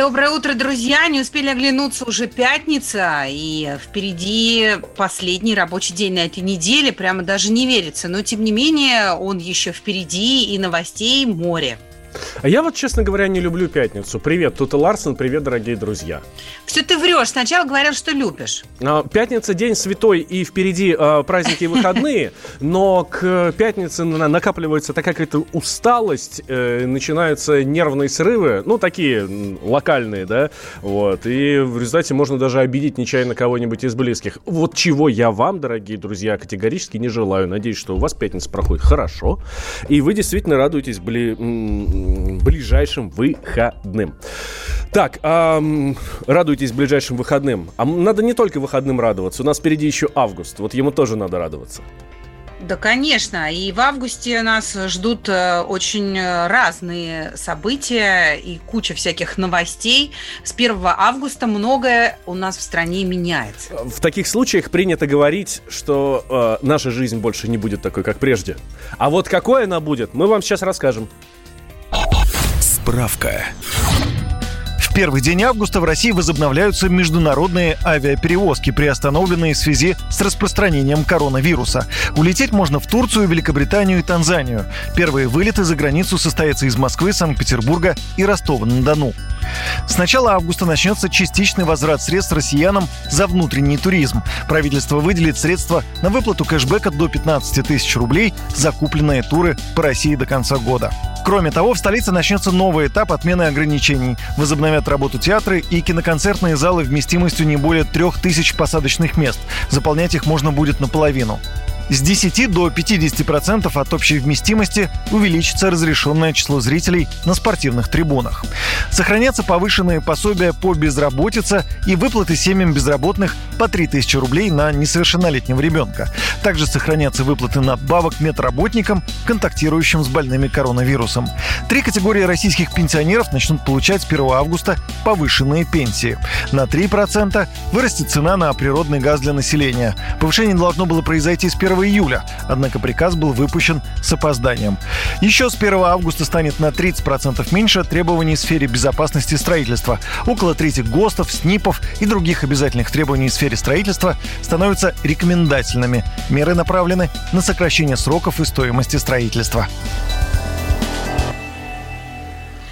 Доброе утро, друзья! Не успели оглянуться, уже пятница, и впереди последний рабочий день на этой неделе, прямо даже не верится. Но, тем не менее, он еще впереди, и новостей море. А я вот, честно говоря, не люблю пятницу. Привет, тут и Ларсон, привет, дорогие друзья. Все ты врешь. Сначала говорил, что любишь. А, пятница день святой, и впереди э, праздники и выходные, но к пятнице накапливается такая какая-то усталость, э, начинаются нервные срывы, ну, такие локальные, да, вот, и в результате можно даже обидеть нечаянно кого-нибудь из близких. Вот чего я вам, дорогие друзья, категорически не желаю. Надеюсь, что у вас пятница проходит хорошо, и вы действительно радуетесь бли ближайшим выходным. Так, эм, радуйтесь ближайшим выходным. А надо не только выходным радоваться, у нас впереди еще август. Вот ему тоже надо радоваться. Да, конечно. И в августе нас ждут э, очень разные события и куча всяких новостей. С 1 августа многое у нас в стране меняется. В таких случаях принято говорить, что э, наша жизнь больше не будет такой, как прежде. А вот какой она будет, мы вам сейчас расскажем. Справка. В первый день августа в России возобновляются международные авиаперевозки, приостановленные в связи с распространением коронавируса. Улететь можно в Турцию, Великобританию и Танзанию. Первые вылеты за границу состоятся из Москвы, Санкт-Петербурга и Ростова-на-Дону. С начала августа начнется частичный возврат средств россиянам за внутренний туризм. Правительство выделит средства на выплату кэшбэка до 15 тысяч рублей за купленные туры по России до конца года. Кроме того, в столице начнется новый этап отмены ограничений. Возобновят работу театры и киноконцертные залы вместимостью не более трех тысяч посадочных мест. Заполнять их можно будет наполовину. С 10 до 50% от общей вместимости увеличится разрешенное число зрителей на спортивных трибунах. Сохранятся повышенные пособия по безработице и выплаты семьям безработных по 3000 рублей на несовершеннолетнего ребенка. Также сохранятся выплаты надбавок медработникам, контактирующим с больными коронавирусом. Три категории российских пенсионеров начнут получать с 1 августа повышенные пенсии. На 3% вырастет цена на природный газ для населения. Повышение должно было произойти с 1 июля, однако приказ был выпущен с опозданием. Еще с 1 августа станет на 30% меньше требований в сфере безопасности строительства. Около трети ГОСТов, СНИПов и других обязательных требований в сфере строительства становятся рекомендательными. Меры направлены на сокращение сроков и стоимости строительства.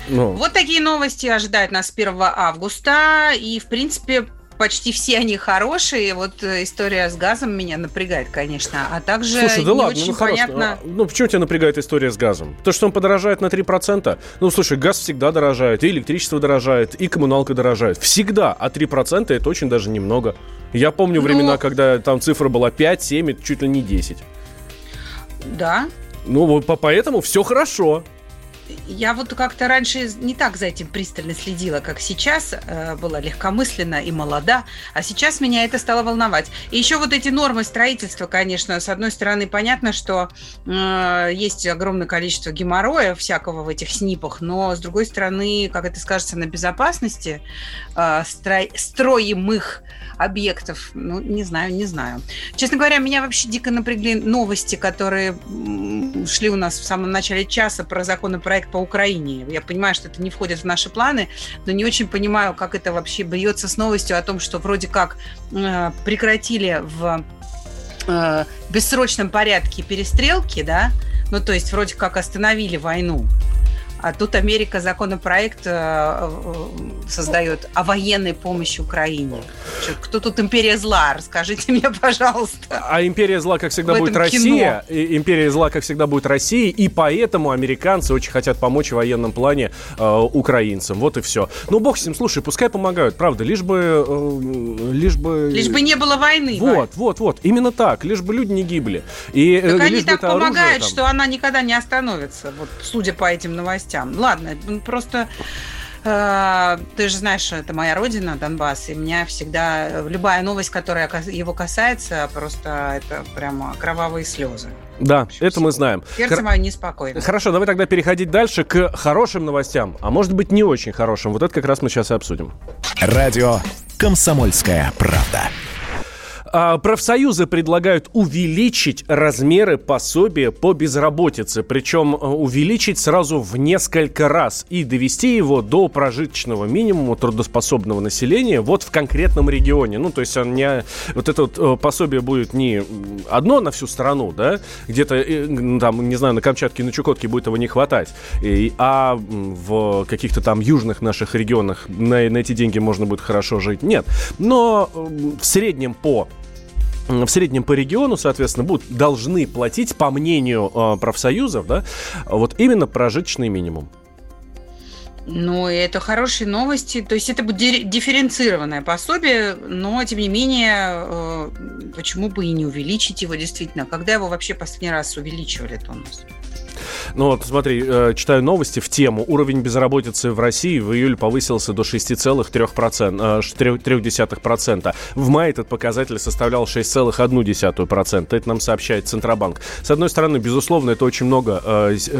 Ну. Вот такие новости ожидают нас 1 августа. И, в принципе, почти все они хорошие. Вот э, история с газом меня напрягает, конечно. А также Слушай, да не ладно, очень ну, понятно... А, ну, почему тебя напрягает история с газом? То, что он подорожает на 3%? Ну, слушай, газ всегда дорожает, и электричество дорожает, и коммуналка дорожает. Всегда. А 3% это очень даже немного. Я помню Ну- времена, когда там цифра была 5, 7, это чуть ли не 10. Да, Ну, вот по- поэтому все хорошо. Я вот как-то раньше не так за этим пристально следила, как сейчас, э, была легкомысленна и молода, а сейчас меня это стало волновать. И еще вот эти нормы строительства, конечно, с одной стороны, понятно, что э, есть огромное количество геморроя всякого в этих снипах, но с другой стороны, как это скажется на безопасности э, строй- строимых объектов, ну, не знаю, не знаю. Честно говоря, меня вообще дико напрягли новости, которые шли у нас в самом начале часа про законопроект по Украине. Я понимаю, что это не входит в наши планы, но не очень понимаю, как это вообще бьется с новостью о том, что вроде как э, прекратили в э, бессрочном порядке перестрелки, да, ну то есть вроде как остановили войну. А тут Америка законопроект э, э, создает о военной помощи Украине. Кто тут империя зла? Расскажите мне, пожалуйста. А империя зла, как всегда, будет Россия. И империя зла, как всегда, будет Россия. И поэтому американцы очень хотят помочь в военном плане э, украинцам. Вот и все. Ну, бог с ним, слушай, пускай помогают, правда. Лишь бы... э, лишь бы... Лишь бы не было войны. Вань. Вот, вот, вот. Именно так. Лишь бы люди не гибли. И, э, Так они лишь бы так оружие помогают, там- что она никогда не остановится, вот судя по этим новостям. Ладно, ну, просто Э, ты же знаешь, это моя родина, Донбасс, и меня всегда любая новость, которая его касается, просто это прямо кровавые слезы. Да, общем, это мы знаем. Сердце Хор... мое неспокойно. Хорошо, давай тогда переходить дальше к хорошим новостям, а может быть не очень хорошим. Вот это как раз мы сейчас и обсудим. Радио «Комсомольская правда». А, профсоюзы предлагают увеличить размеры пособия по безработице, причем э, увеличить сразу в несколько раз и довести его до прожиточного минимума трудоспособного населения вот в конкретном регионе. Ну, то есть он не, вот это вот э, пособие будет не одно на всю страну, да, где-то э, там, не знаю, на Камчатке, на Чукотке будет его не хватать, и, а в каких-то там южных наших регионах на, на эти деньги можно будет хорошо жить. Нет. Но в среднем по в среднем по региону, соответственно, будут должны платить, по мнению э, профсоюзов, да, вот именно прожиточный минимум. Ну, это хорошие новости. То есть это будет дифференцированное пособие, но, тем не менее, э, почему бы и не увеличить его действительно? Когда его вообще последний раз увеличивали-то у нас? Ну вот, смотри, э, читаю новости в тему. Уровень безработицы в России в июле повысился до 6,3%. Э, в мае этот показатель составлял 6,1%. Это нам сообщает Центробанк. С одной стороны, безусловно, это очень много.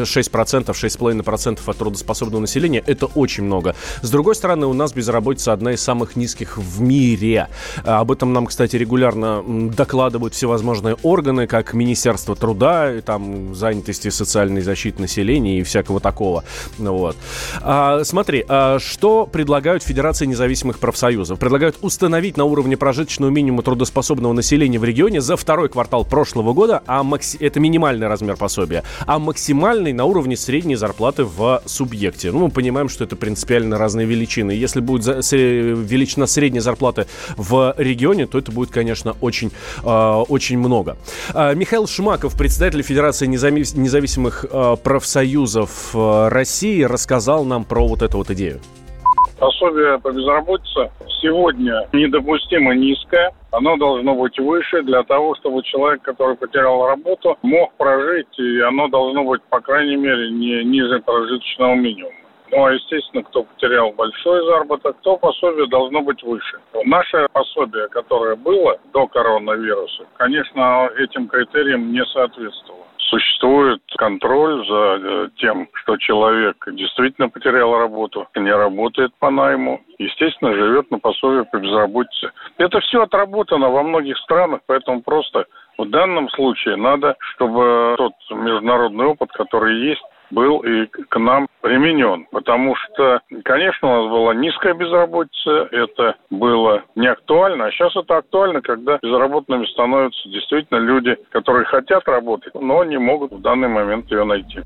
6%, э, 6,5% от трудоспособного населения – это очень много. С другой стороны, у нас безработица одна из самых низких в мире. Об этом нам, кстати, регулярно докладывают всевозможные органы, как Министерство труда, там, занятости социальной защиты защиты населения и всякого такого. Ну вот. А, смотри, а что предлагают Федерации независимых профсоюзов? Предлагают установить на уровне прожиточного минимума трудоспособного населения в регионе за второй квартал прошлого года, а макс... это минимальный размер пособия, а максимальный на уровне средней зарплаты в субъекте. Ну, мы понимаем, что это принципиально разные величины. Если будет за... величина средней зарплаты в регионе, то это будет, конечно, очень, э, очень много. Э, Михаил Шмаков, председатель Федерации независимых э, профсоюзов э, России рассказал нам про вот эту вот идею. Пособие по безработице сегодня недопустимо низкое. Оно должно быть выше для того, чтобы человек, который потерял работу, мог прожить, и оно должно быть, по крайней мере, не ниже прожиточного минимума. Ну, а, естественно, кто потерял большой заработок, то пособие должно быть выше. Наше пособие, которое было до коронавируса, конечно, этим критериям не соответствовало существует контроль за э, тем, что человек действительно потерял работу, не работает по найму, естественно, живет на пособие по безработице. Это все отработано во многих странах, поэтому просто в данном случае надо, чтобы тот международный опыт, который есть, был и к нам применен. Потому что, конечно, у нас была низкая безработица, это было не актуально, а сейчас это актуально, когда безработными становятся действительно люди, которые хотят работать, но не могут в данный момент ее найти.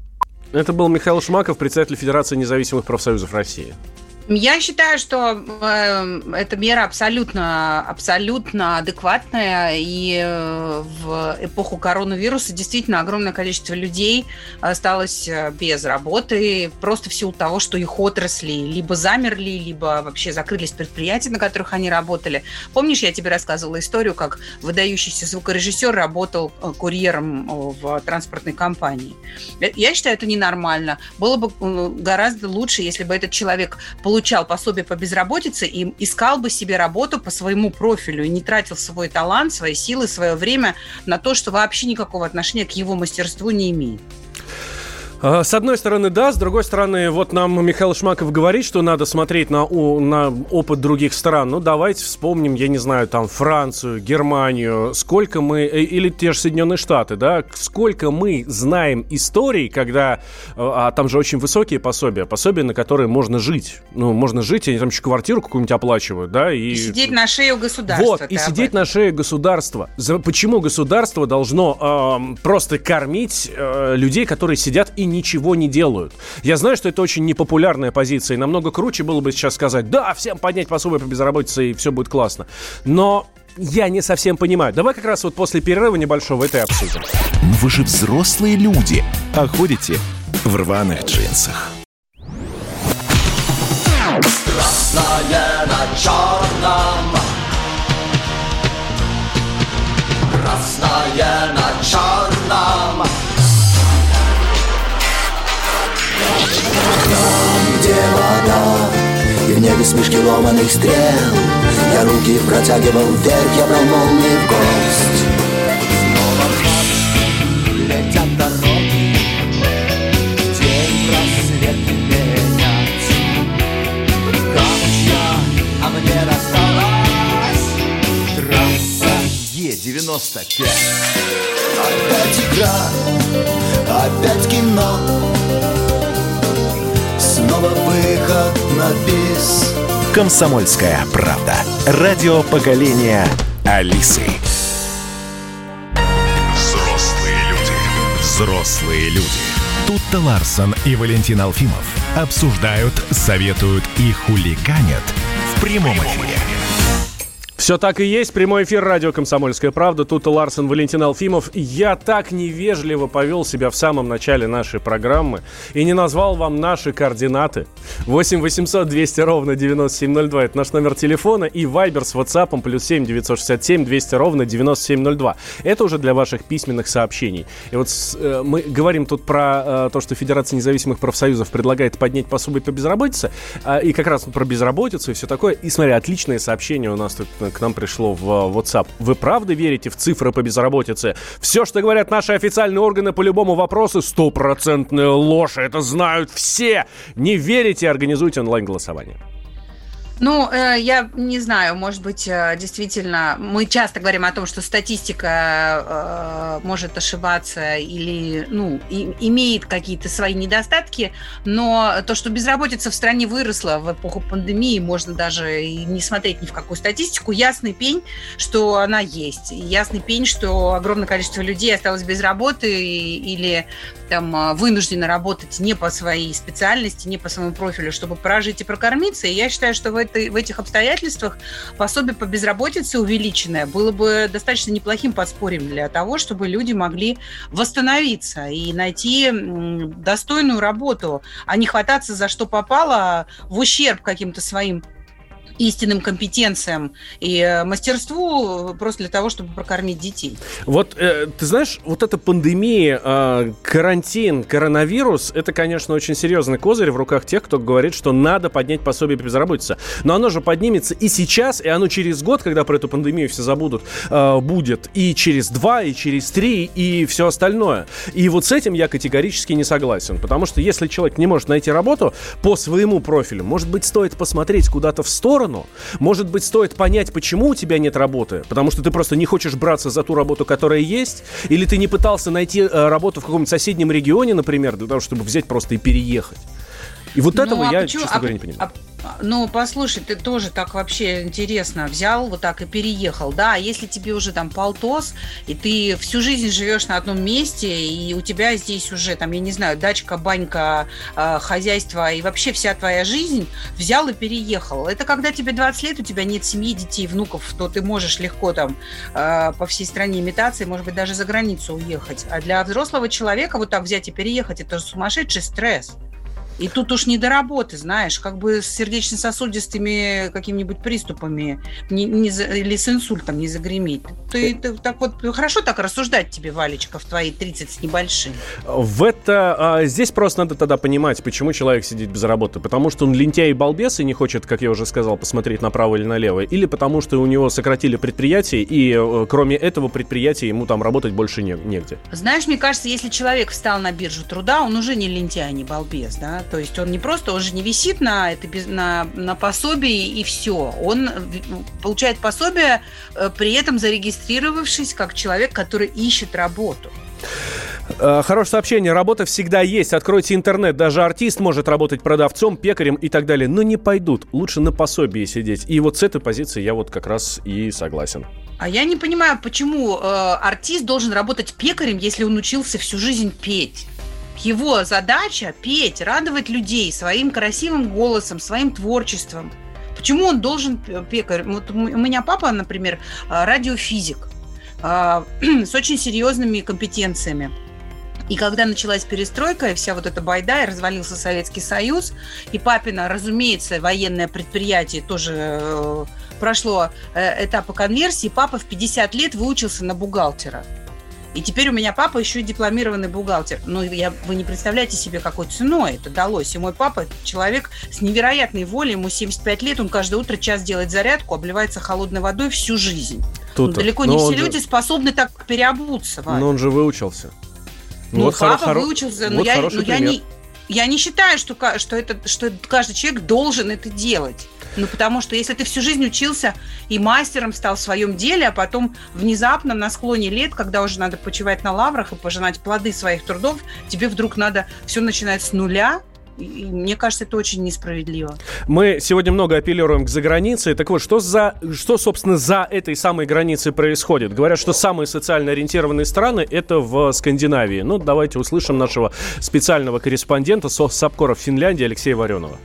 Это был Михаил Шмаков, председатель Федерации независимых профсоюзов России. Я считаю, что э, эта мера абсолютно, абсолютно адекватная, и э, в эпоху коронавируса действительно огромное количество людей осталось э, без работы просто в силу того, что их отрасли либо замерли, либо вообще закрылись предприятия, на которых они работали. Помнишь, я тебе рассказывала историю, как выдающийся звукорежиссер работал э, курьером в транспортной компании. Я считаю, это ненормально. Было бы гораздо лучше, если бы этот человек получил получал пособие по безработице и искал бы себе работу по своему профилю и не тратил свой талант, свои силы, свое время на то, что вообще никакого отношения к его мастерству не имеет. А, с одной стороны, да, с другой стороны, вот нам Михаил Шмаков говорит, что надо смотреть на, на опыт других стран. Ну, давайте вспомним, я не знаю, там, Францию, Германию, сколько мы, э, или те же Соединенные Штаты, да, сколько мы знаем историй, когда, э, а там же очень высокие пособия, пособия, на которые можно жить. Ну, можно жить, они там еще квартиру какую-нибудь оплачивают, да, и... и сидеть на шее у государства. Вот, и сидеть на шее государства. Почему государство должно э, просто кормить э, людей, которые сидят и ничего не делают. Я знаю, что это очень непопулярная позиция, и намного круче было бы сейчас сказать, да, всем поднять пособие по безработице, и все будет классно. Но я не совсем понимаю. Давай как раз вот после перерыва небольшого это и обсудим. Вы же взрослые люди, а ходите в рваных джинсах. Красное на черном Красное на черном Там, где вода Летели смешки ломаных стрел Я руки протягивал вверх, я брал молнии в гость. Снова ночь, летят дороги День просветы менять Камочья, а Е-95 Опять игра, опять кино Снова выход на бис Комсомольская правда. Радио поколения Алисы. Взрослые люди. Взрослые люди. Тут-то Ларсон и Валентин Алфимов обсуждают, советуют и хуликанят в прямом эфире. Все так и есть. Прямой эфир радио «Комсомольская правда». Тут Ларсен, Валентин Алфимов. Я так невежливо повел себя в самом начале нашей программы и не назвал вам наши координаты. 8 800 200 ровно 9702. Это наш номер телефона. И Вайбер с WhatsApp плюс 7 967 200 ровно 9702. Это уже для ваших письменных сообщений. И вот э, мы говорим тут про э, то, что Федерация независимых профсоюзов предлагает поднять пособие по безработице. Э, и как раз про безработицу и все такое. И смотри, отличное сообщение у нас тут к нам пришло в WhatsApp. Вы правда верите в цифры по безработице? Все, что говорят наши официальные органы по любому вопросу, стопроцентная ложь. Это знают все. Не верите, организуйте онлайн-голосование. Ну, э, я не знаю, может быть, э, действительно, мы часто говорим о том, что статистика э, может ошибаться или, ну, имеет какие-то свои недостатки, но то, что безработица в стране выросла в эпоху пандемии, можно даже и не смотреть ни в какую статистику, ясный пень, что она есть. ясный пень, что огромное количество людей осталось без работы или там вынуждены работать не по своей специальности, не по своему профилю, чтобы прожить и прокормиться. И я считаю, что в этой, в этих обстоятельствах пособие по безработице увеличенное. Было бы достаточно неплохим подспорьем для того, чтобы люди могли восстановиться и найти достойную работу, а не хвататься за что попало в ущерб каким-то своим истинным компетенциям и э, мастерству просто для того, чтобы прокормить детей. Вот, э, ты знаешь, вот эта пандемия, э, карантин, коронавирус, это, конечно, очень серьезный козырь в руках тех, кто говорит, что надо поднять пособие по безработице. Но оно же поднимется и сейчас, и оно через год, когда про эту пандемию все забудут, э, будет и через два, и через три, и все остальное. И вот с этим я категорически не согласен, потому что если человек не может найти работу по своему профилю, может быть, стоит посмотреть куда-то в сторону, сторону. Может быть, стоит понять, почему у тебя нет работы, потому что ты просто не хочешь браться за ту работу, которая есть, или ты не пытался найти э, работу в каком-нибудь соседнем регионе, например, для того, чтобы взять просто и переехать. И вот ну, этого а я, почему, честно а, говоря, не понимаю. А ну, послушай, ты тоже так вообще интересно взял, вот так и переехал, да, а если тебе уже там полтос, и ты всю жизнь живешь на одном месте, и у тебя здесь уже там, я не знаю, дачка, банька, э, хозяйство и вообще вся твоя жизнь взял и переехал. Это когда тебе 20 лет, у тебя нет семьи, детей, внуков, то ты можешь легко там по всей стране имитации, может быть, даже за границу уехать. А для взрослого человека вот так взять и переехать, это сумасшедший стресс. И тут уж не до работы, знаешь, как бы с сердечно-сосудистыми какими-нибудь приступами не, не, или с инсультом не загреметь. Ты, ты так вот хорошо так рассуждать тебе, Валечка, в твои 30 с небольшим. В это... А, здесь просто надо тогда понимать, почему человек сидит без работы. Потому что он лентяй и балбес и не хочет, как я уже сказал, посмотреть направо или налево. Или потому что у него сократили предприятие, и э, кроме этого предприятия ему там работать больше не, негде. Знаешь, мне кажется, если человек встал на биржу труда, он уже не лентяй, не балбес, да? То есть он не просто, он же не висит на, это, на, на пособии и все. Он получает пособие, э, при этом зарегистрировавшись как человек, который ищет работу. Э, хорошее сообщение. Работа всегда есть. Откройте интернет. Даже артист может работать продавцом, пекарем и так далее. Но не пойдут. Лучше на пособии сидеть. И вот с этой позиции я вот как раз и согласен. А я не понимаю, почему э, артист должен работать пекарем, если он учился всю жизнь петь. Его задача петь, радовать людей своим красивым голосом, своим творчеством. Почему он должен пекарь? Вот у меня папа, например, а, радиофизик а, с очень серьезными компетенциями. И когда началась перестройка, и вся вот эта байда, и развалился Советский Союз, и папина, разумеется, военное предприятие тоже э, прошло э, этапы конверсии, папа в 50 лет выучился на бухгалтера. И теперь у меня папа еще и дипломированный бухгалтер. Но я, вы не представляете себе, какой ценой это далось. И мой папа человек с невероятной волей, ему 75 лет, он каждое утро час делает зарядку, обливается холодной водой всю жизнь. Тут, ну, далеко не все же... люди способны так переобуться. Валя. Но он же выучился. Ну, вот папа хоро... выучился, но, вот я, но я не я не считаю, что, что, это, что каждый человек должен это делать. Ну, потому что если ты всю жизнь учился и мастером стал в своем деле, а потом внезапно на склоне лет, когда уже надо почивать на лаврах и пожинать плоды своих трудов, тебе вдруг надо все начинать с нуля, и мне кажется, это очень несправедливо. Мы сегодня много апеллируем к загранице. Так вот, что, за, что, собственно, за этой самой границей происходит? Говорят, что самые социально ориентированные страны – это в Скандинавии. Ну, давайте услышим нашего специального корреспондента СОСАПКОРа в Финляндии Алексея Вареного.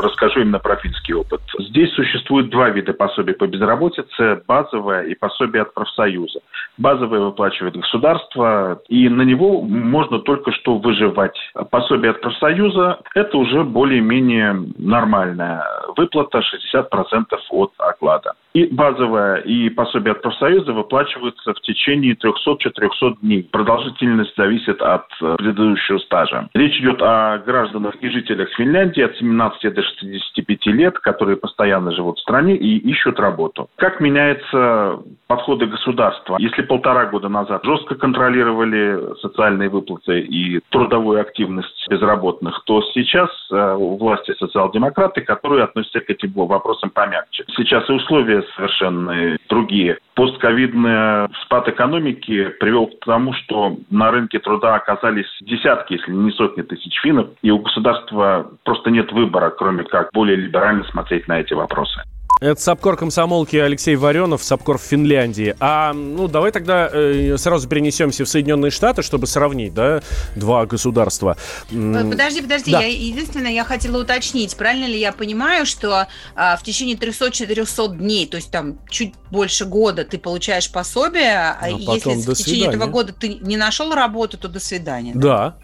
Расскажу именно про финский опыт. Здесь существует два вида пособий по безработице – базовое и пособие от профсоюза. Базовое выплачивает государство, и на него можно только что выживать. Пособие от профсоюза – это уже более-менее нормальная выплата, 60% от оклада. И базовое, и пособие от профсоюза выплачиваются в течение 300-400 дней. Продолжительность зависит от предыдущего стажа. Речь идет о гражданах и жителях Финляндии от 17 до 65 лет, которые постоянно живут в стране и ищут работу. Как меняются подходы государства? Если полтора года назад жестко контролировали социальные выплаты и трудовую активность безработных, то сейчас э, у власти социал-демократы, которые относятся к этим вопросам помягче. Сейчас и условия совершенно другие. Постковидный спад экономики привел к тому, что на рынке труда оказались десятки, если не сотни тысяч финнов, и у государства просто нет выбора, кроме как более либерально смотреть на эти вопросы. Это Сапкор комсомолки Алексей Варенов, Сапкор в Финляндии. А, ну, давай тогда э, сразу перенесемся в Соединенные Штаты, чтобы сравнить, да, два государства. Э, подожди, подожди, да. я, единственное, я хотела уточнить, правильно ли я понимаю, что а, в течение 300-400 дней, то есть там чуть больше года ты получаешь пособие, а, а если в течение этого года ты не нашел работу, то до свидания. Да.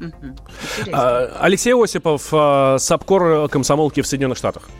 да? Угу. Алексей Осипов, Сапкор комсомолки в Соединенных Штатах.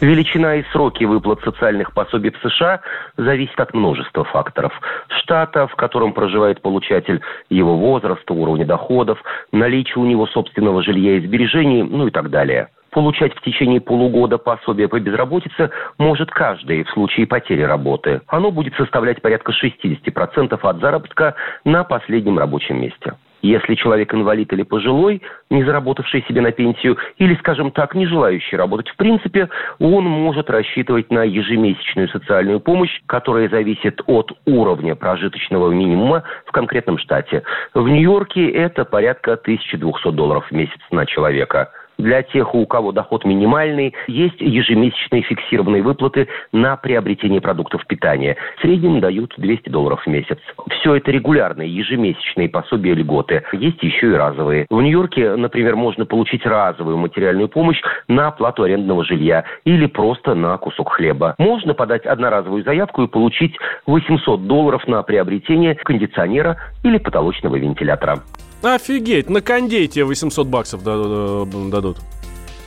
Величина и сроки выплат социальных пособий в США зависят от множества факторов. Штата, в котором проживает получатель, его возраста, уровня доходов, наличие у него собственного жилья и сбережений, ну и так далее. Получать в течение полугода пособие по безработице может каждый в случае потери работы. Оно будет составлять порядка 60% от заработка на последнем рабочем месте. Если человек инвалид или пожилой, не заработавший себе на пенсию, или, скажем так, не желающий работать в принципе, он может рассчитывать на ежемесячную социальную помощь, которая зависит от уровня прожиточного минимума в конкретном штате. В Нью-Йорке это порядка 1200 долларов в месяц на человека. Для тех, у кого доход минимальный, есть ежемесячные фиксированные выплаты на приобретение продуктов питания. В среднем дают 200 долларов в месяц. Все это регулярные ежемесячные пособия льготы. Есть еще и разовые. В Нью-Йорке, например, можно получить разовую материальную помощь на оплату арендного жилья или просто на кусок хлеба. Можно подать одноразовую заявку и получить 800 долларов на приобретение кондиционера или потолочного вентилятора. Офигеть, на кондей 800 баксов дадут.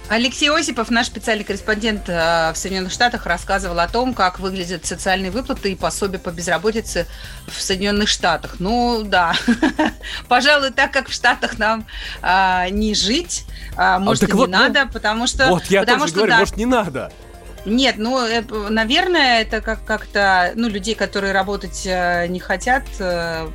Алексей Осипов, наш специальный корреспондент э, в Соединенных Штатах, рассказывал о том, как выглядят социальные выплаты и пособия по безработице в Соединенных Штатах. Ну да, пожалуй, так как в Штатах нам а, не жить, а, может, а, и вот, не ну, надо, потому что... Вот, я потому тоже что, говорю, да, может, не надо. Нет, ну, э, наверное, это как- как-то, ну, людей, которые работать э, не хотят, э,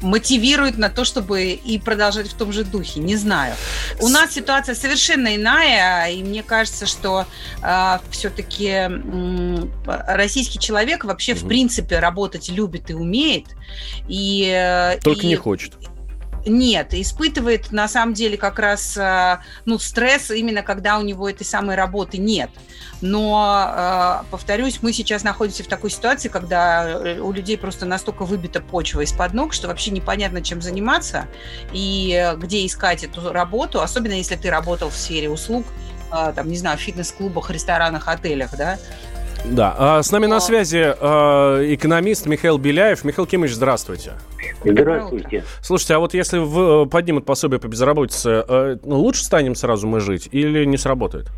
мотивирует на то, чтобы и продолжать в том же духе. Не знаю. У нас ситуация совершенно иная, и мне кажется, что э, все-таки э, российский человек вообще, угу. в принципе, работать любит и умеет. И, Только и, не хочет. Нет, испытывает на самом деле как раз ну, стресс именно когда у него этой самой работы нет. Но, э, повторюсь, мы сейчас находимся в такой ситуации, когда э, у людей просто настолько выбита почва из-под ног, что вообще непонятно, чем заниматься и где искать эту работу, особенно если ты работал в сфере услуг, э, там, не знаю, в фитнес-клубах, ресторанах, отелях, да, да, а с нами на связи э, экономист Михаил Беляев. Михаил Кимович, здравствуйте. Здравствуйте. Слушайте, а вот если в, поднимут пособие по безработице, э, ну, лучше станем сразу мы жить или не сработает?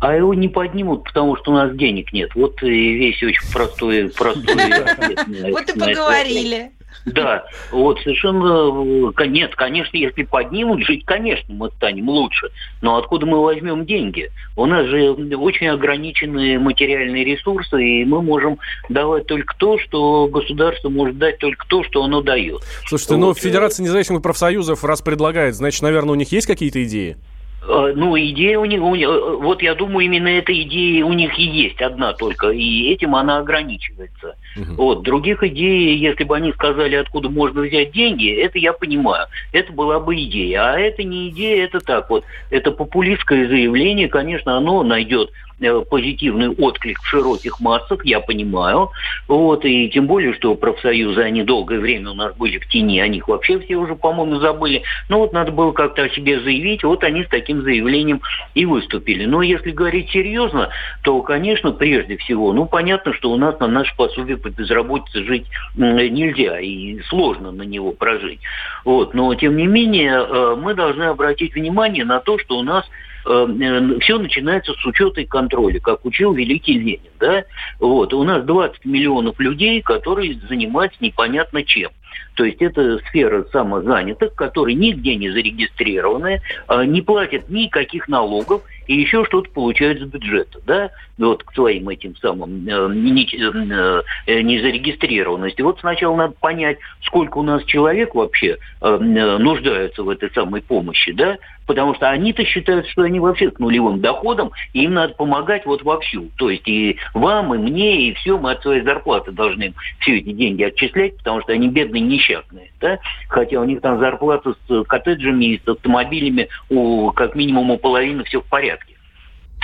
А его не поднимут, потому что у нас денег нет. Вот и весь очень простой, простой Вот и поговорили. Да, вот совершенно... э, Нет, конечно, если поднимут, жить, конечно, мы станем лучше. Но откуда мы возьмем деньги? У нас же очень ограниченные материальные ресурсы, и мы можем давать только то, что государство может дать только то, что оно дает. Слушайте, ну Вот, э, Федерация независимых профсоюзов раз предлагает, значит, наверное, у них есть какие-то идеи? Э, Ну, идея у них, у них- вот я думаю, именно эта идея у них и есть одна только, и этим она ограничивается. Вот, других идей, если бы они сказали, откуда можно взять деньги, это я понимаю, это была бы идея. А это не идея, это так вот, это популистское заявление, конечно, оно найдет э, позитивный отклик в широких массах, я понимаю. Вот, и тем более, что профсоюзы, они долгое время у нас были в тени, о них вообще все уже, по-моему, забыли. Ну вот надо было как-то о себе заявить, вот они с таким заявлением и выступили. Но если говорить серьезно, то, конечно, прежде всего, ну понятно, что у нас на наше пособие по безработице жить нельзя, и сложно на него прожить. Вот, но, тем не менее, э, мы должны обратить внимание на то, что у нас все начинается с учета и контроля, как учил великий Ленин. Да? Вот. У нас 20 миллионов людей, которые занимаются непонятно чем. То есть это сфера самозанятых, которые нигде не зарегистрированы, а, не платят никаких налогов и еще что-то получают с бюджета, да, вот к своим этим самым э, не, э, э, незарегистрированности. Вот сначала надо понять, сколько у нас человек вообще э, нуждаются в этой самой помощи, да, потому что они-то считают, что они вообще с нулевым доходом, и им надо помогать вот вовсю. То есть и вам, и мне, и все, мы от своей зарплаты должны все эти деньги отчислять, потому что они бедные несчастные, да, хотя у них там зарплата с коттеджами и с автомобилями у, как минимум у половины все в порядке.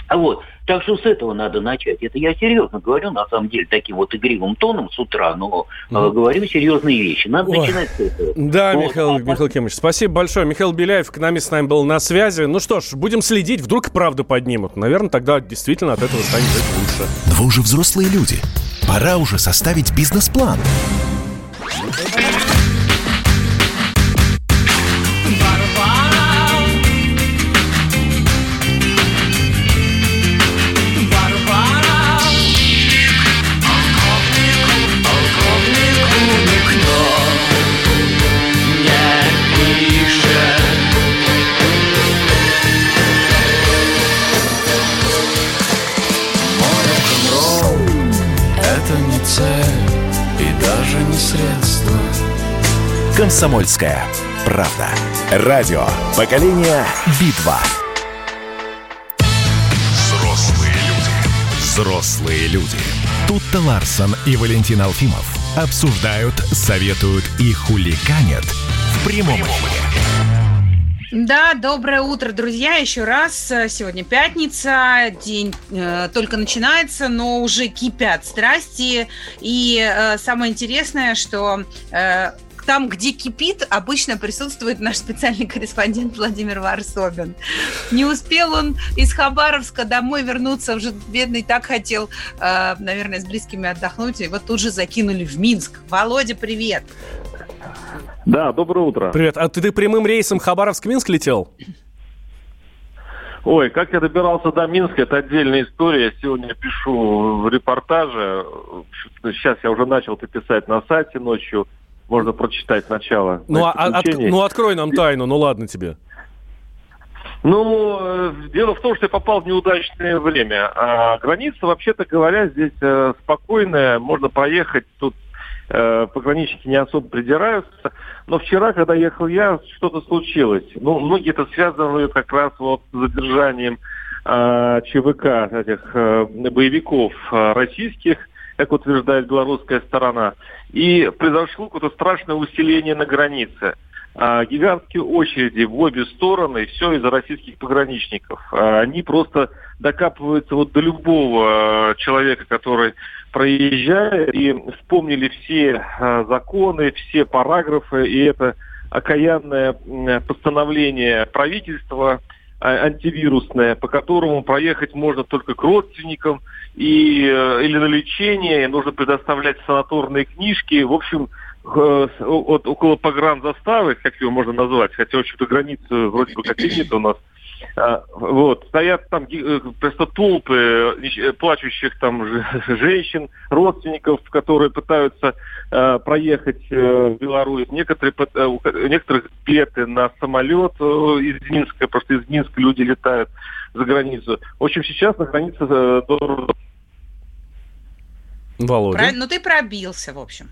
А Вот. Так что с этого надо начать. Это я серьезно говорю, на самом деле, таким вот игривым тоном с утра, но э, говорю серьезные вещи. Надо Ой. начинать с этого. Да, Вот. Михаил, Михаил Кимович, спасибо большое. Михаил Беляев, экономист, с нами был на связи. Ну что ж, будем следить, вдруг и правда поднимут. Наверное, тогда действительно от этого станет жить лучше. Но вы уже взрослые люди. Пора уже составить бизнес-план. Комсомольская правда. Радио. Поколение Битва. Взрослые люди. Взрослые люди. Тут-то Ларсон и Валентин Алфимов обсуждают, советуют и хуликанят в прямом эфире. Да, доброе утро, друзья, еще раз. Сегодня пятница, день э, только начинается, но уже кипят страсти. И э, самое интересное, что э, там, где кипит, обычно присутствует наш специальный корреспондент Владимир Варсобин. Не успел он из Хабаровска домой вернуться, уже бедный так хотел, э, наверное, с близкими отдохнуть, и вот тут же закинули в Минск. Володя, привет! Да, доброе утро. Привет. А ты, ты прямым рейсом Хабаровск-Минск летел? Ой, как я добирался до Минска, это отдельная история. Я сегодня пишу в репортаже. Сейчас я уже начал это писать на сайте ночью. Можно прочитать начало. Ну, моих а- от- ну, открой нам тайну, ну ладно тебе. Ну, э, дело в том, что я попал в неудачное время. А граница, вообще-то говоря, здесь э, спокойная, можно проехать. Тут э, пограничники не особо придираются. Но вчера, когда ехал я, что-то случилось. Ну, многие это связывают как раз вот с задержанием э, ЧВК, этих э, боевиков э, российских, как утверждает белорусская сторона. И произошло какое-то страшное усиление на границе. А, гигантские очереди в обе стороны, все из-за российских пограничников. А, они просто докапываются вот до любого э, человека, который проезжает, и вспомнили все законы, все параграфы, и это окаянное постановление правительства а, антивирусное, по которому проехать можно только к родственникам и, э, или на лечение, нужно предоставлять санаторные книжки. В общем, э, от около погранзаставы, как его можно назвать, хотя, в общем-то, границы вроде бы как и нет у нас, А, вот, стоят там э, просто толпы э, плачущих там женщин, родственников, которые пытаются э, проехать э, в Беларусь. Некоторые, э, некоторых билеты на самолет э, из Минска, просто из Минска люди летают за границу. В общем, сейчас на границе э, Володя. Про... Ну, ты пробился, в общем.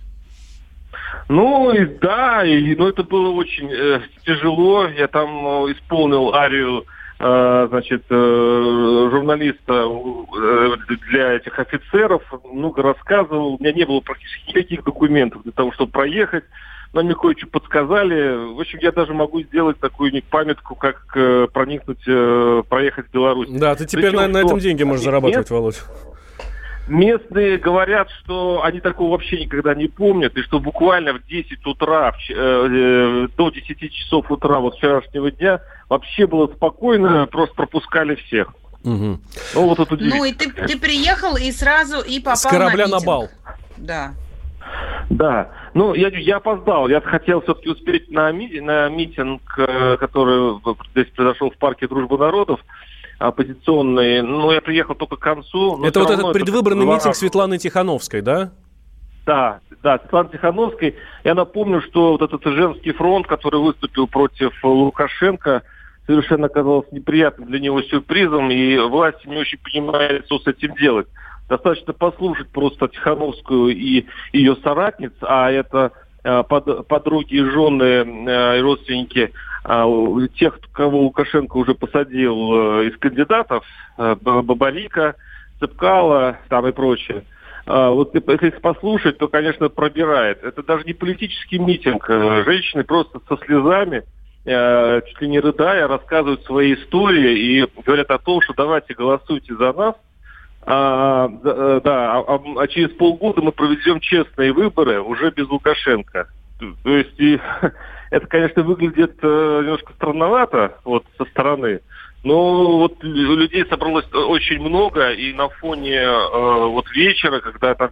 Ну, и да, и, ну, это было очень э, тяжело. Я там э, исполнил арию э, значит, э, журналиста э, для этих офицеров, много рассказывал. У меня не было практически никаких документов для того, чтобы проехать. Но мне кое-что подсказали. В общем, я даже могу сделать такую памятку, как э, проникнуть, э, проехать в Беларусь. Да, ты теперь Причем, на, на этом деньги можешь зарабатывать, Володь. Местные говорят, что они такого вообще никогда не помнят, и что буквально в 10 утра, в, э, э, до 10 часов утра вот вчерашнего дня вообще было спокойно, просто пропускали всех. Угу. Ну, вот это ну и ты, ты приехал и сразу и попал С корабля на, на бал. Да. Да. Ну, я, я опоздал. Я хотел все-таки успеть на, ми, на митинг, э, который здесь произошел в парке Дружбы народов оппозиционные. Ну, я приехал только к концу. Это вот этот предвыборный митинг Светланы Тихановской, да? Да, да, Светланы Тихановской. Я напомню, что вот этот женский фронт, который выступил против Лукашенко, совершенно оказался неприятным для него сюрпризом, и власти не очень понимают, что с этим делать. Достаточно послушать просто Тихановскую и ее соратниц, а это под, подруги жены э, и родственники а тех, кого Лукашенко уже посадил э, из кандидатов, э, Бабарика, Цепкала там и прочее, а вот если их послушать, то, конечно, пробирает. Это даже не политический митинг. Э, женщины просто со слезами, чуть ли не рыдая, рассказывают свои истории и говорят о том, что давайте голосуйте за нас, а, да, а, а через полгода мы проведем честные выборы уже без Лукашенко. То есть и Это, конечно, выглядит э, немножко странновато вот со стороны, но вот людей собралось очень много, и на фоне э, вот вечера, когда там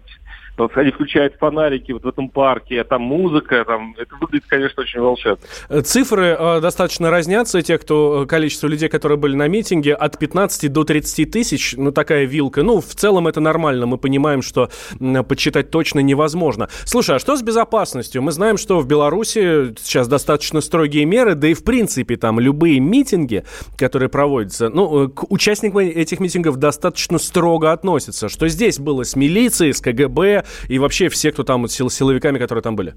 они включают фонарики вот в этом парке, а там музыка, там это выглядит, конечно, очень волшебно. Цифры э, достаточно разнятся, те, кто, э, количество людей, которые были на митинге, от 15 до 30 тысяч, ну, такая вилка. Ну, в целом это нормально, мы понимаем, что э, подсчитать точно невозможно. Слушай, а что с безопасностью? Мы знаем, что в Беларуси сейчас достаточно строгие меры, да и в принципе там любые митинги, которые проводятся, ну, э, к участникам этих митингов достаточно строго относятся. Что здесь было с милицией, с КГБ, и вообще все, кто там, сил, силовиками, которые там были?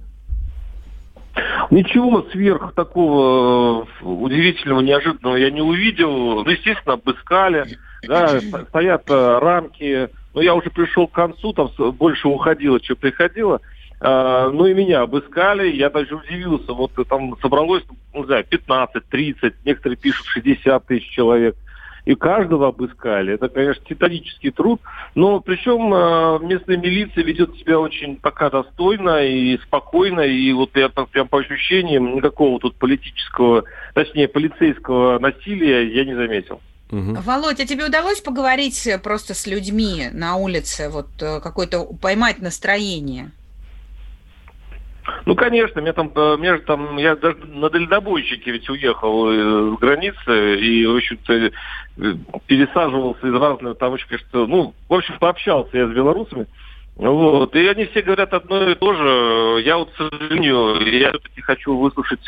Ничего сверх такого э, удивительного, неожиданного я не увидел. Ну, естественно, обыскали, да, стоят э, рамки. Но я уже пришел к концу, там больше уходило, чем приходило. А, ну и меня обыскали, я даже удивился. Вот там собралось, ну, не знаю, 15, 30, некоторые пишут 60 тысяч человек и каждого обыскали. Это, конечно, титанический труд, но причем э, местная милиция ведет себя очень пока достойно и спокойно, и вот я прям по ощущениям никакого тут политического, точнее, полицейского насилия я не заметил. Угу. Володь, а тебе удалось поговорить просто с людьми на улице, вот э, какое-то поймать настроение? Ну, конечно, меня там, э, меня там, я даже на дальнобойщике ведь уехал э, с границы и, в общем-то, э, пересаживался из разных, там конечно, ну, в общем, пообщался я с белорусами. Вот. И они все говорят одно и то же. Я вот, к сожалению, я все-таки хочу выслушать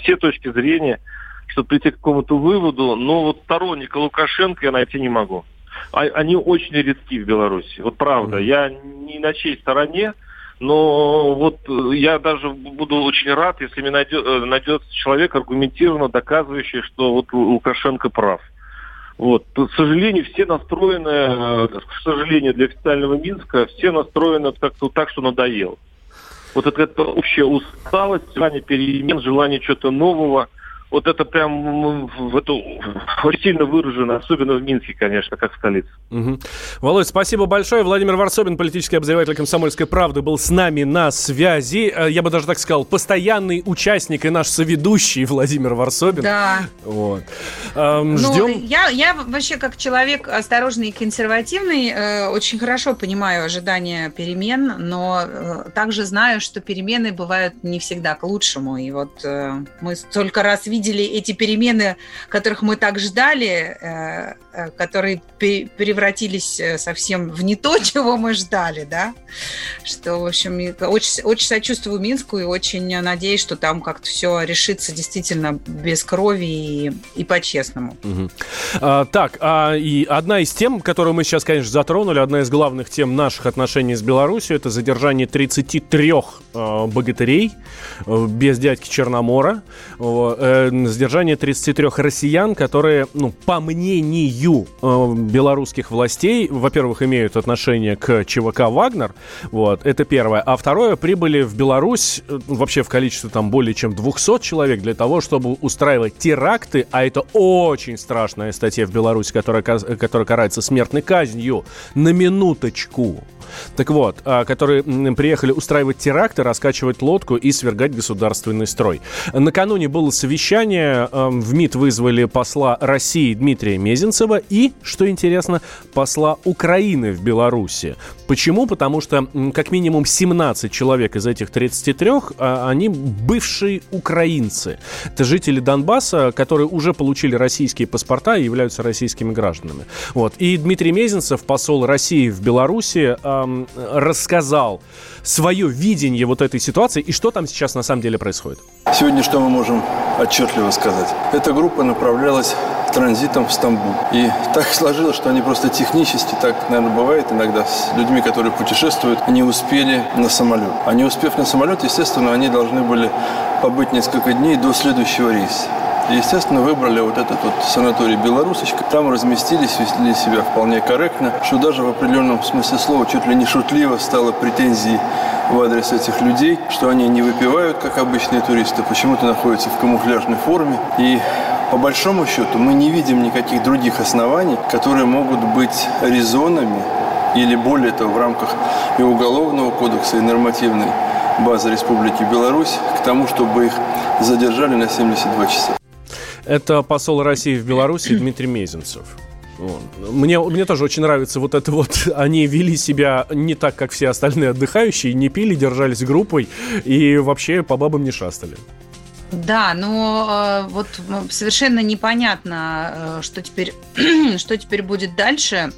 все точки зрения, чтобы прийти к какому-то выводу, но вот сторонника Лукашенко я найти не могу. А, они очень редки в Беларуси. Вот правда. Я не на чьей стороне, но вот э, я даже буду очень рад, если мне найдет, э, найдется человек, аргументированно доказывающий, что вот Лукашенко прав. Вот. К сожалению, все настроены, э, к сожалению, для официального Минска, все настроены так, так что надоело. Вот это, это общая усталость, желание перемен, желание чего-то нового – вот это прям в эту сильно выражено, особенно в Минске, конечно, как в столице. Угу. Володь, спасибо большое. Владимир Варсобин, политический обозреватель «Комсомольской правды», был с нами на связи. Э, я бы даже так сказал, постоянный участник и наш соведущий Владимир Варсобин. Да. Вот. Эм, ждем... Ну, я, я вообще как человек осторожный и консервативный э, очень хорошо понимаю ожидания перемен, но э, также знаю, что перемены бывают не всегда к лучшему. И вот э, мы столько раз видели увидели эти перемены, которых мы так ждали, э, э, которые превратились совсем в не то, чего мы ждали, да, что, в общем, очень, очень сочувствую Минску и очень надеюсь, что там как-то все решится действительно без крови и, и по-честному. Угу. А, так, а, и одна из тем, которую мы сейчас, конечно, затронули, одна из главных тем наших отношений с Беларусью, это задержание 33 э, богатырей э, без дядьки Черномора, э, задержание 33 россиян, которые, ну, по мнению э, белорусских властей, во-первых, имеют отношение к ЧВК «Вагнер», вот, это первое, а второе, прибыли в Беларусь э, вообще в количестве там более чем 200 человек для того, чтобы устраивать теракты, а это очень страшная статья в Беларуси, которая, которая карается смертной казнью, на минуточку. Так вот, а, которые приехали устраивать теракты, раскачивать лодку и свергать государственный строй. Накануне было совещание, в МИД вызвали посла России Дмитрия Мезенцева и, что интересно, посла Украины в Беларуси. Почему? Потому что как минимум 17 человек из этих 33, а, они бывшие украинцы. Это жители Донбасса, которые уже получили российские паспорта и являются российскими гражданами. Вот. И Дмитрий Мезенцев, посол России в Беларуси, эм, рассказал свое видение вот этой ситуации и что там сейчас на самом деле происходит. Сегодня что мы можем отчетливо сказать? Эта группа направлялась транзитом в Стамбул. И так сложилось, что они просто технически, так, наверное, бывает иногда с людьми, которые путешествуют, не успели на самолет. А не успев на самолет, естественно, они должны были побыть несколько дней до следующего рейса. И, естественно, выбрали вот этот вот санаторий «Белорусочка». Там разместились, вели себя вполне корректно, что даже в определенном смысле слова чуть ли не шутливо стало претензией в адрес этих людей, что они не выпивают, как обычные туристы, почему-то находятся в камуфляжной форме. И по большому счету мы не видим никаких других оснований, которые могут быть резонами или более того в рамках и Уголовного кодекса, и нормативной базы Республики Беларусь к тому, чтобы их задержали на 72 часа. Это посол России в Беларуси Дмитрий Мезенцев. Мне, мне тоже очень нравится вот это вот. Они вели себя не так, как все остальные отдыхающие, не пили, держались группой и вообще по бабам не шастали. Да, но э, вот совершенно непонятно, э, что теперь, что теперь будет дальше.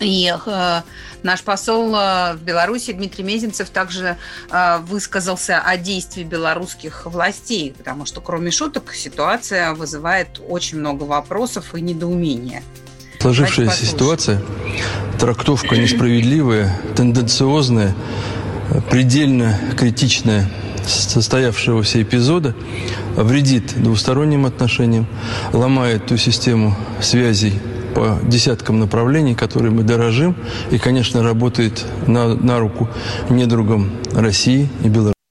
И э, наш посол э, в Беларуси Дмитрий Мезенцев также э, высказался о действии белорусских властей, потому что, кроме шуток, ситуация вызывает очень много вопросов и недоумения. Сложившаяся ситуация, трактовка несправедливая, тенденциозная, предельно критичная состоявшегося эпизода вредит двусторонним отношениям, ломает ту систему связей по десяткам направлений, которые мы дорожим, и, конечно, работает на, на руку недругам России и Беларуси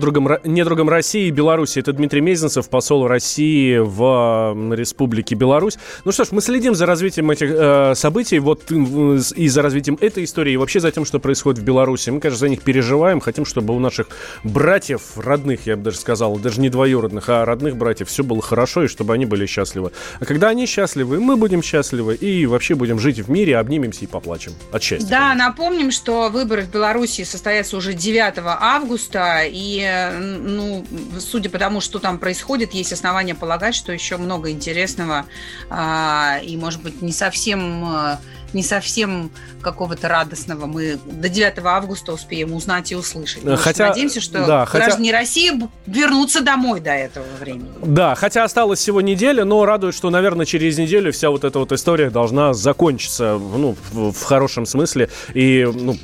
другом, недругом России и Беларуси. Это Дмитрий Мезенцев, посол России в Республике Беларусь. Ну что ж, мы следим за развитием этих э, событий, вот и за развитием этой истории, и вообще за тем, что происходит в Беларуси. Мы, конечно, за них переживаем, хотим, чтобы у наших братьев, родных, я бы даже сказал, даже не двоюродных, а родных братьев, все было хорошо, и чтобы они были счастливы. А когда они счастливы, мы будем счастливы, и вообще будем жить в мире, обнимемся и поплачем от счастья. Да, конечно. напомним, что выборы в Беларуси состоятся уже 9 августа, и ну, судя по тому, что там происходит, есть основания полагать, что еще много интересного а, и, может быть, не совсем а, не совсем какого-то радостного мы до 9 августа успеем узнать и услышать. Мы хотя, надеемся, что да, граждане хотя... России вернутся домой до этого времени. Да, хотя осталась всего неделя, но радует, что, наверное, через неделю вся вот эта вот история должна закончиться, ну, в, хорошем смысле, и ну,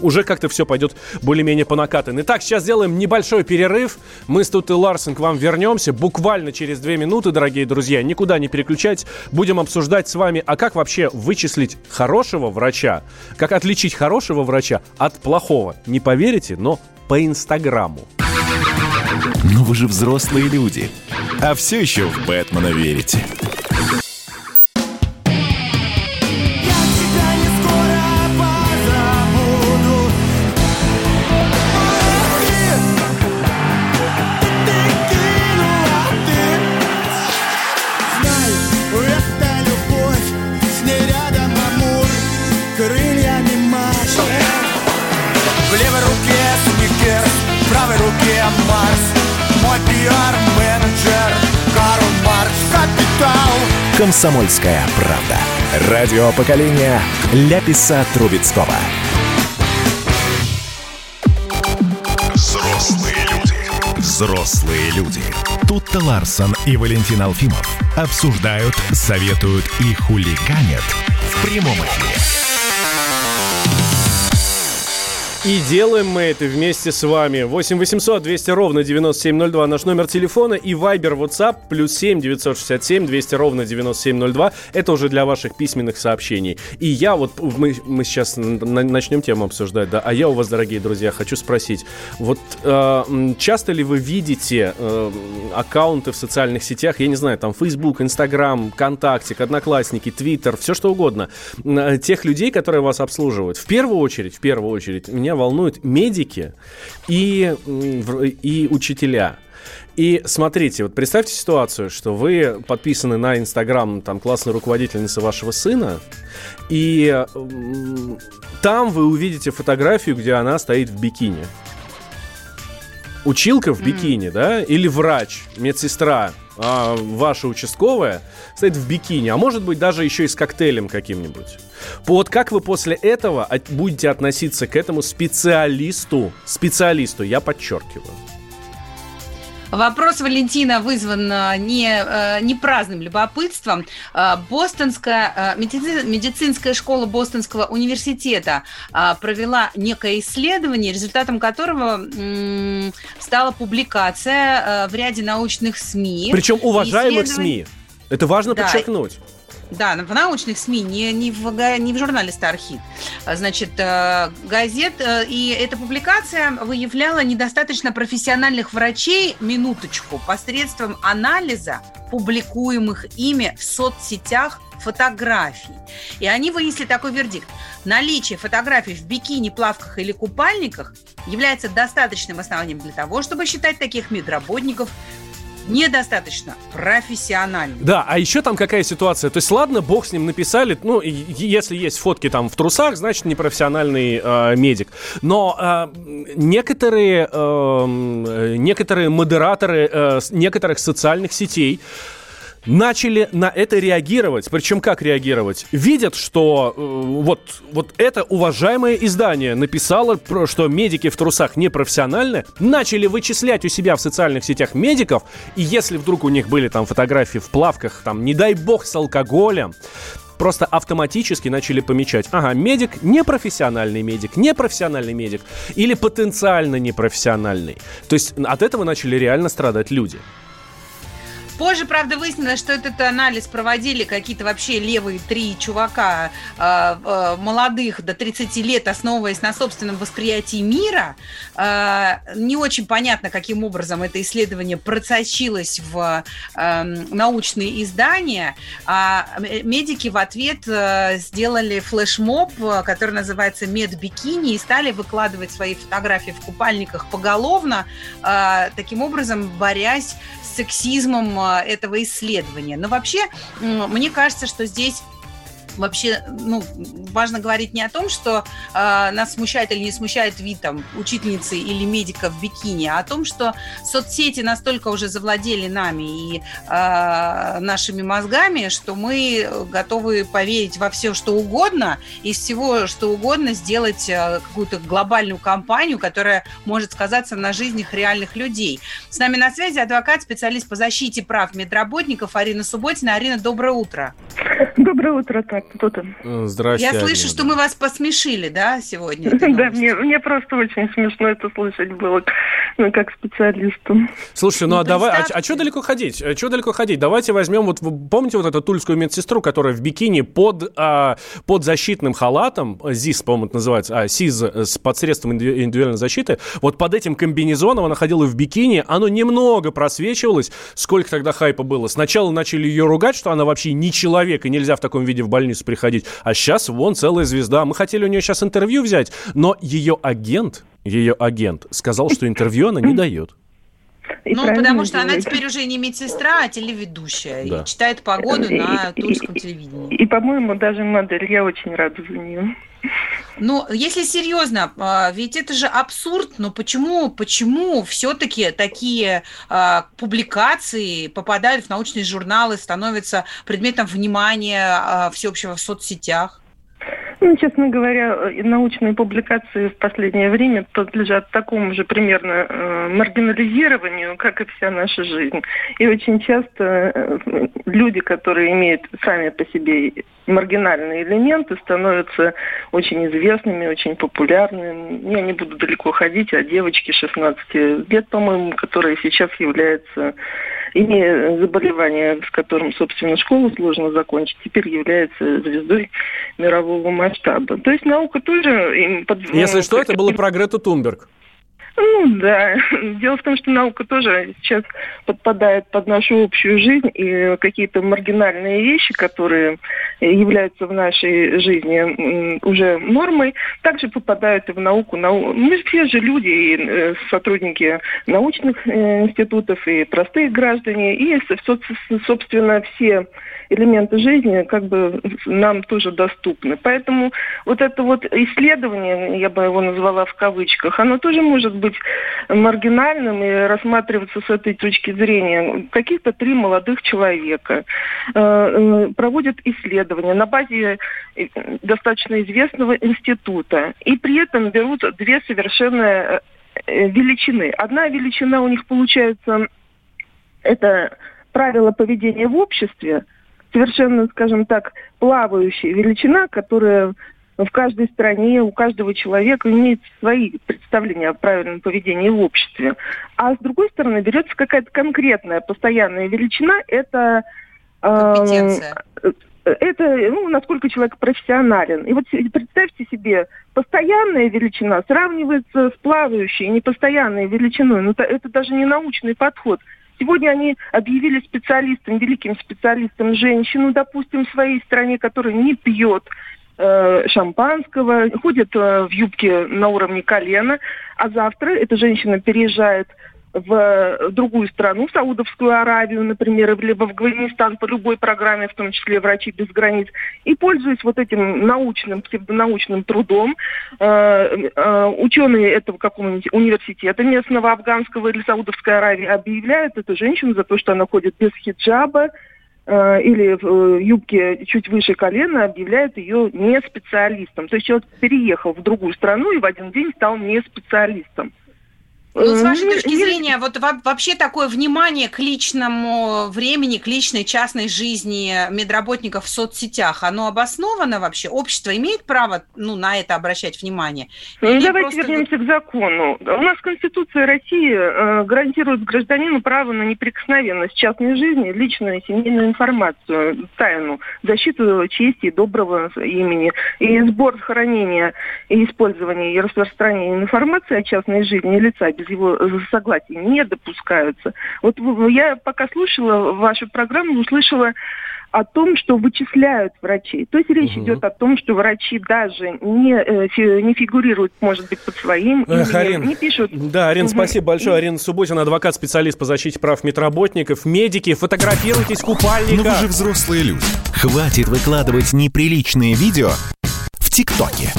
уже как-то все пойдет более-менее по накатанной. Итак, сейчас сделаем небольшой перерыв. Мы с Тут и Ларсен к вам вернемся буквально через две минуты, дорогие друзья. Никуда не переключайтесь. Будем обсуждать с вами, а как вообще вычислить хорошего врача, как отличить хорошего врача от плохого. Не поверите, но по Инстаграму. Но вы же взрослые люди. А все еще в Бэтмена верите. Комсомольская правда. Радио поколения Ляписа Трубецкого. Взрослые люди. Взрослые люди. Тут-то Ларсон и Валентин Алфимов обсуждают, советуют и хулиганят в прямом эфире. И делаем мы это вместе с вами. 8 800 200 ровно 9702 наш номер телефона и Viber WhatsApp плюс 7 967 200 ровно 9702. Это уже для ваших письменных сообщений. И я вот, мы, мы сейчас начнем тему обсуждать, да, а я у вас, дорогие друзья, хочу спросить, вот э, часто ли вы видите э, аккаунты в социальных сетях, я не знаю, там Facebook, Instagram, ВКонтакте, Одноклассники, Twitter, все что угодно, тех людей, которые вас обслуживают? В первую очередь, в первую очередь, меня волнуют медики и, и учителя. И смотрите, вот представьте ситуацию, что вы подписаны на Инстаграм там классной руководительницы вашего сына, и там вы увидите фотографию, где она стоит в бикини. Училка в бикини, mm. да, или врач, медсестра, а, ваша участковая стоит в бикини, а может быть даже еще и с коктейлем каким-нибудь. Вот как вы после этого будете относиться к этому специалисту, специалисту, я подчеркиваю. Вопрос Валентина вызван э, не, э, не праздным любопытством. Э, Бостонская медицинская школа Бостонского университета провела некое исследование, результатом которого стала публикация в ряде научных СМИ. Причем уважаемых СМИ. Это важно да. подчеркнуть. Да, в научных СМИ, не, не, в, не в журнале «Стархит». Значит, э, газет, э, и эта публикация выявляла недостаточно профессиональных врачей, минуточку, посредством анализа публикуемых ими в соцсетях фотографий. И они вынесли такой вердикт. Наличие фотографий в бикини, плавках или купальниках является достаточным основанием для того, чтобы считать таких медработников недостаточно профессионально. Да, а еще там какая ситуация? То есть, ладно, бог с ним написали, ну, если есть фотки там в трусах, значит, непрофессиональный э, медик. Но э, некоторые, э, некоторые модераторы э, некоторых социальных сетей начали на это реагировать. Причем как реагировать? Видят, что э, вот, вот это уважаемое издание написало, что медики в трусах непрофессиональны, начали вычислять у себя в социальных сетях медиков, и если вдруг у них были там фотографии в плавках, там, не дай бог, с алкоголем, просто автоматически начали помечать, ага, медик непрофессиональный медик, непрофессиональный медик или потенциально непрофессиональный. То есть от этого начали реально страдать люди. Позже, правда, выяснилось, что этот анализ проводили какие-то вообще левые три чувака э, э, молодых до 30 лет, основываясь на собственном восприятии мира. Э, не очень понятно, каким образом это исследование просочилось в э, научные издания. А медики в ответ э, сделали флешмоб, который называется «Медбикини», и стали выкладывать свои фотографии в купальниках поголовно, э, таким образом борясь с сексизмом этого исследования. Но вообще, мне кажется, что здесь вообще, ну, важно говорить не о том, что э, нас смущает или не смущает вид там учительницы или медика в бикини, а о том, что соцсети настолько уже завладели нами и э, нашими мозгами, что мы готовы поверить во все, что угодно, из всего, что угодно сделать э, какую-то глобальную кампанию, которая может сказаться на жизнях реальных людей. С нами на связи адвокат, специалист по защите прав медработников Арина Субботина. Арина, доброе утро. Доброе утро, так, кто там? Э, здравствуйте. Я слышу, Арина. что мы вас посмешили, да, сегодня? Да, мне, мне просто очень смешно это слышать было, ну, как специалисту. Слушай, ну, ну а давай, а, а что далеко ходить? А что далеко ходить? Давайте возьмем, вот помните вот эту тульскую медсестру, которая в бикини под, а, под защитным халатом, ЗИС, по-моему, это называется, а, СИЗ, с под средством индивидуальной защиты, вот под этим комбинезоном она ходила в бикини, оно немного просвечивалось, сколько тогда хайпа было. Сначала начали ее ругать, что она вообще не человек, и нельзя в таком виде в больницу приходить. А сейчас вон целая звезда. Мы хотели у нее сейчас интервью взять, но ее агент, ее агент сказал, что интервью она не дает. И ну, потому что делает. она теперь уже не медсестра, а телеведущая. Да. И читает погоду и, на турецком телевидении. И, и, по-моему, даже модель. Я очень рада за нее. Ну, если серьезно, а, ведь это же абсурд, но почему, почему все-таки такие а, публикации попадают в научные журналы, становятся предметом внимания а, всеобщего в соцсетях? Ну, честно говоря, научные публикации в последнее время подлежат такому же примерно э, маргинализированию, как и вся наша жизнь. И очень часто э, люди, которые имеют сами по себе маргинальные элементы, становятся очень известными, очень популярными. Я не буду далеко ходить, а девочки 16 лет, по-моему, которые сейчас являются имея заболевание, с которым, собственно, школу сложно закончить, теперь является звездой мирового масштаба. То есть наука тоже... Им под... Если что, это было про Грету Тунберг. Ну да. Дело в том, что наука тоже сейчас подпадает под нашу общую жизнь, и какие-то маргинальные вещи, которые являются в нашей жизни уже нормой, также попадают и в науку. Мы все же люди, и э, сотрудники научных э, институтов, и простые граждане, и, собственно, все элементы жизни как бы нам тоже доступны. Поэтому вот это вот исследование, я бы его назвала в кавычках, оно тоже может быть маргинальным и рассматриваться с этой точки зрения. Каких-то три молодых человека э, э, проводят исследования на базе э, достаточно известного института и при этом берут две совершенно величины. Одна величина у них получается это правила поведения в обществе, совершенно, скажем так, плавающая величина, которая в каждой стране, у каждого человека имеет свои представления о правильном поведении в обществе. А с другой стороны, берется какая-то конкретная постоянная величина, это... Э, это, ну, насколько человек профессионален. И вот представьте себе, постоянная величина сравнивается с плавающей, непостоянной величиной. Ну, это даже не научный подход. Сегодня они объявили специалистом, великим специалистом женщину, допустим, в своей стране, которая не пьет э, шампанского, ходит э, в юбке на уровне колена, а завтра эта женщина переезжает в другую страну, в Саудовскую Аравию, например, либо в Афганистан по любой программе, в том числе «Врачи без границ», и пользуясь вот этим научным, псевдонаучным трудом, э, э, ученые этого какого-нибудь университета местного, афганского или Саудовской Аравии объявляют эту женщину за то, что она ходит без хиджаба, э, или в юбке чуть выше колена, объявляют ее не специалистом. То есть человек переехал в другую страну и в один день стал не специалистом. Ну, с вашей точки зрения, вот вообще такое внимание к личному времени, к личной частной жизни медработников в соцсетях, оно обосновано вообще? Общество имеет право ну, на это обращать внимание? Ну, Или давайте просто... вернемся к закону. У нас Конституция России э, гарантирует гражданину право на неприкосновенность частной жизни, личную и семейную информацию, тайну, защиту чести и доброго имени. И сбор, хранения и использование и распространение информации о частной жизни лица без его э, согласия не допускаются. Вот я пока слушала вашу программу, услышала о том, что вычисляют врачей. То есть речь угу. идет о том, что врачи даже не, э, не фигурируют, может быть, под своим Эх, именем, Арин, не пишут. Да, Арин, угу. спасибо большое. Арина Субботина, адвокат-специалист по защите прав медработников. Медики, фотографируйтесь в купальниках. Ну вы же взрослые люди. Хватит выкладывать неприличные видео в ТикТоке.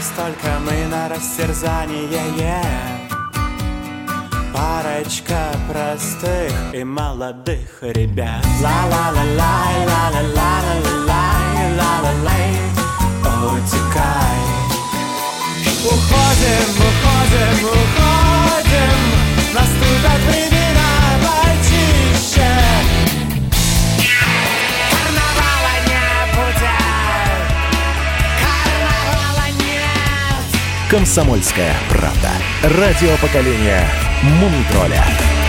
Остались только мы на растерзание. Парочка простых и молодых ребят. Ла-ла-ла-лай, ла-ла-ла-ла-ла-лай, ла-ла-лай Утекай. Уходим, уходим, уходим. Наступят времена почище «Комсомольская правда». Радио поколения Мумитроля.